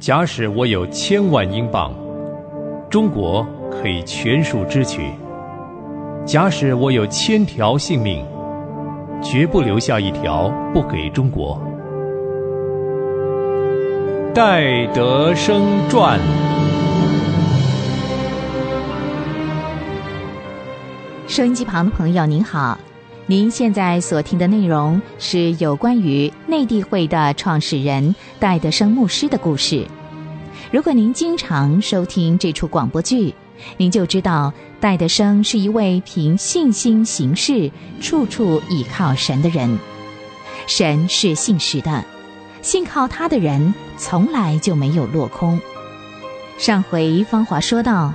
假使我有千万英镑，中国可以全数支取；假使我有千条性命，绝不留下一条不给中国。戴德生传。收音机旁的朋友，您好，您现在所听的内容是有关于内地会的创始人戴德生牧师的故事。如果您经常收听这出广播剧，您就知道戴德生是一位凭信心行事、处处倚靠神的人。神是信实的，信靠他的人从来就没有落空。上回芳华说到。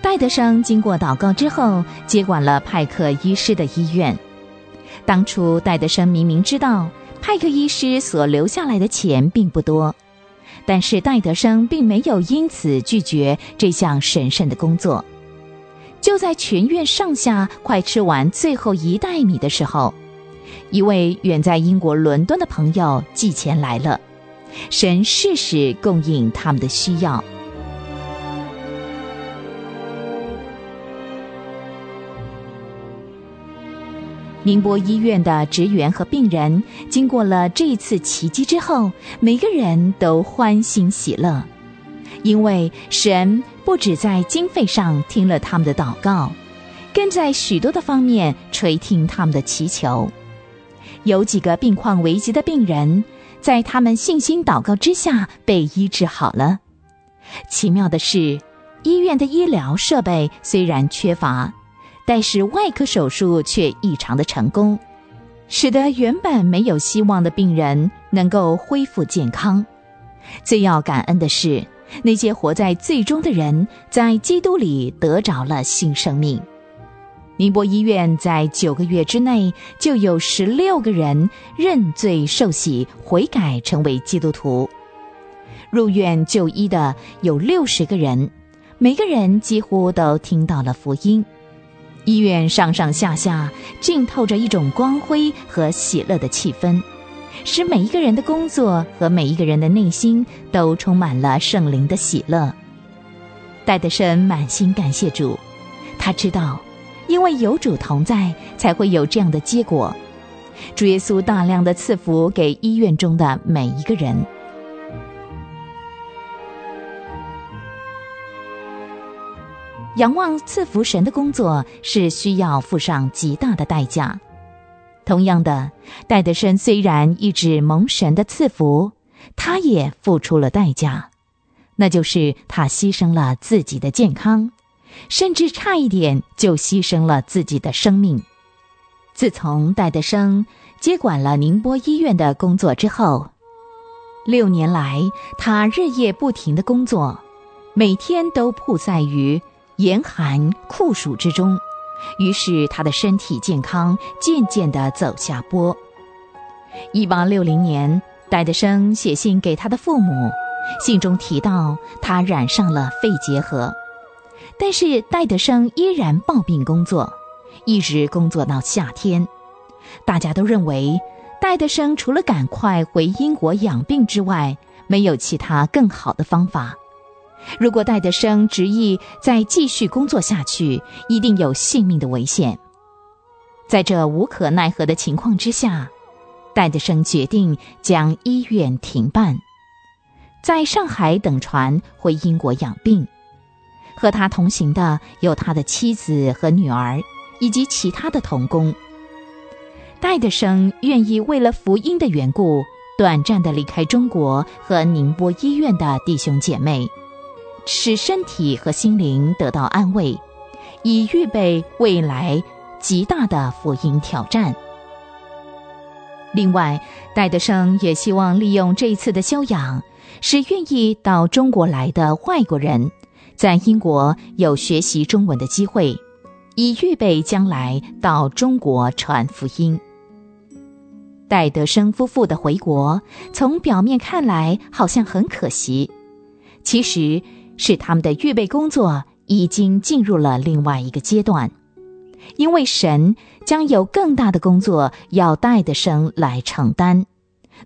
戴德生经过祷告之后，接管了派克医师的医院。当初戴德生明明知道派克医师所留下来的钱并不多，但是戴德生并没有因此拒绝这项神圣的工作。就在全院上下快吃完最后一袋米的时候，一位远在英国伦敦的朋友寄钱来了，神适时供应他们的需要。宁波医院的职员和病人经过了这一次奇迹之后，每个人都欢欣喜乐，因为神不止在经费上听了他们的祷告，更在许多的方面垂听他们的祈求。有几个病况危急的病人，在他们信心祷告之下被医治好了。奇妙的是，医院的医疗设备虽然缺乏。但是外科手术却异常的成功，使得原本没有希望的病人能够恢复健康。最要感恩的是，那些活在最终的人在基督里得着了新生命。宁波医院在九个月之内就有十六个人认罪受洗悔改成为基督徒，入院就医的有六十个人，每个人几乎都听到了福音。医院上上下下浸透着一种光辉和喜乐的气氛，使每一个人的工作和每一个人的内心都充满了圣灵的喜乐。戴德生满心感谢主，他知道，因为有主同在，才会有这样的结果。主耶稣大量的赐福给医院中的每一个人。仰望赐福神的工作是需要付上极大的代价。同样的，戴德生虽然一直蒙神的赐福，他也付出了代价，那就是他牺牲了自己的健康，甚至差一点就牺牲了自己的生命。自从戴德生接管了宁波医院的工作之后，六年来他日夜不停的工作，每天都曝晒于。严寒酷暑之中，于是他的身体健康渐渐地走下坡。一八六零年，戴德生写信给他的父母，信中提到他染上了肺结核，但是戴德生依然抱病工作，一直工作到夏天。大家都认为，戴德生除了赶快回英国养病之外，没有其他更好的方法。如果戴德生执意再继续工作下去，一定有性命的危险。在这无可奈何的情况之下，戴德生决定将医院停办，在上海等船回英国养病。和他同行的有他的妻子和女儿，以及其他的童工。戴德生愿意为了福音的缘故，短暂的离开中国和宁波医院的弟兄姐妹。使身体和心灵得到安慰，以预备未来极大的福音挑战。另外，戴德生也希望利用这一次的修养，使愿意到中国来的外国人，在英国有学习中文的机会，以预备将来到中国传福音。戴德生夫妇的回国，从表面看来好像很可惜，其实。是他们的预备工作已经进入了另外一个阶段，因为神将有更大的工作要戴德生来承担，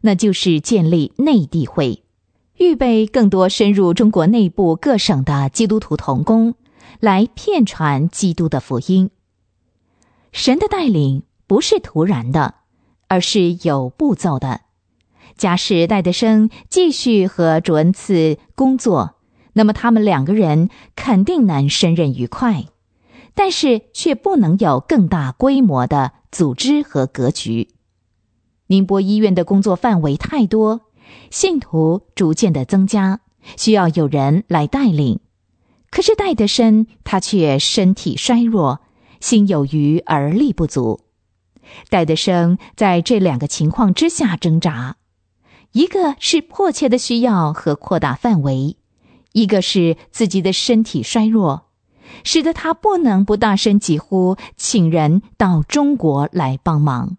那就是建立内地会，预备更多深入中国内部各省的基督徒同工，来骗传基督的福音。神的带领不是突然的，而是有步骤的。假使戴德生继续和卓恩茨工作，那么他们两个人肯定能胜任愉快。但是却不能有更大规模的组织和格局。宁波医院的工作范围太多，信徒逐渐的增加，需要有人来带领。可是戴德生他却身体衰弱，心有余而力不足。戴德生在这两个情况之下挣扎：一个是迫切的需要和扩大范围，一个是自己的身体衰弱。使得他不能不大声疾呼，请人到中国来帮忙。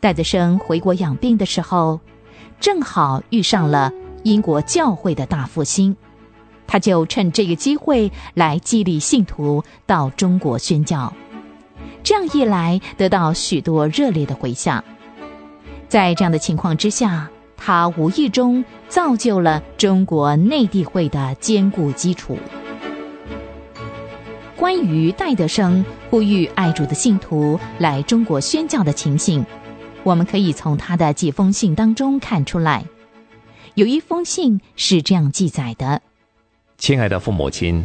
戴德生回国养病的时候，正好遇上了英国教会的大复兴，他就趁这个机会来激励信徒到中国宣教。这样一来，得到许多热烈的回响。在这样的情况之下，他无意中造就了中国内地会的坚固基础。关于戴德生呼吁爱主的信徒来中国宣教的情形，我们可以从他的几封信当中看出来。有一封信是这样记载的：“亲爱的父母亲。”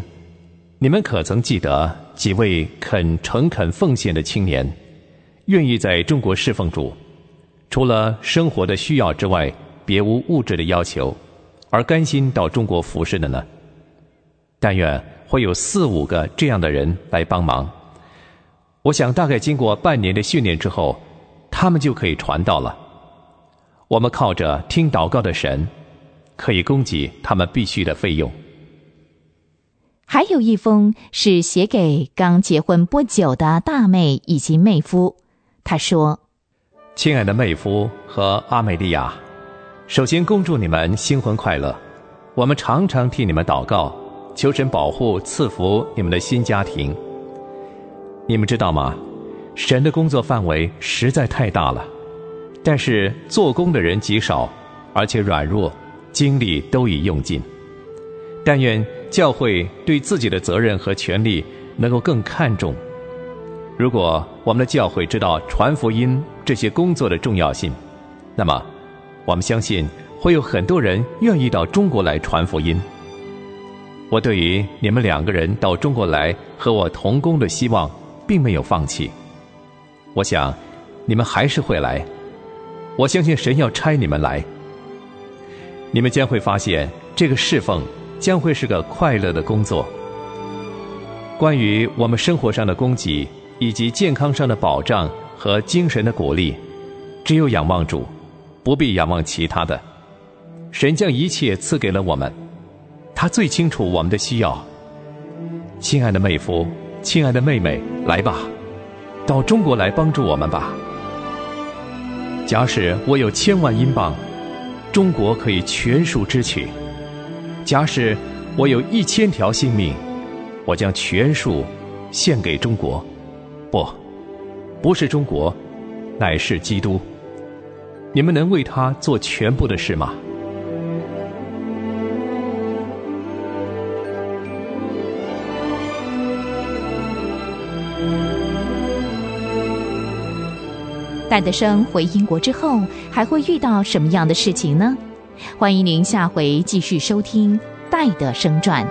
你们可曾记得几位肯诚恳奉献的青年，愿意在中国侍奉主，除了生活的需要之外，别无物质的要求，而甘心到中国服侍的呢？但愿会有四五个这样的人来帮忙。我想大概经过半年的训练之后，他们就可以传道了。我们靠着听祷告的神，可以供给他们必须的费用。还有一封是写给刚结婚不久的大妹以及妹夫。他说：“亲爱的妹夫和阿美利亚，首先恭祝你们新婚快乐。我们常常替你们祷告，求神保护赐福你们的新家庭。你们知道吗？神的工作范围实在太大了，但是做工的人极少，而且软弱，精力都已用尽。但愿。”教会对自己的责任和权利能够更看重。如果我们的教会知道传福音这些工作的重要性，那么我们相信会有很多人愿意到中国来传福音。我对于你们两个人到中国来和我同工的希望，并没有放弃。我想你们还是会来。我相信神要差你们来，你们将会发现这个侍奉。将会是个快乐的工作。关于我们生活上的供给，以及健康上的保障和精神的鼓励，只有仰望主，不必仰望其他的。神将一切赐给了我们，他最清楚我们的需要。亲爱的妹夫，亲爱的妹妹，来吧，到中国来帮助我们吧。假使我有千万英镑，中国可以全数支取。假使我有一千条性命，我将全数献给中国。不，不是中国，乃是基督。你们能为他做全部的事吗？戴德生回英国之后，还会遇到什么样的事情呢？欢迎您下回继续收听《戴德生传》。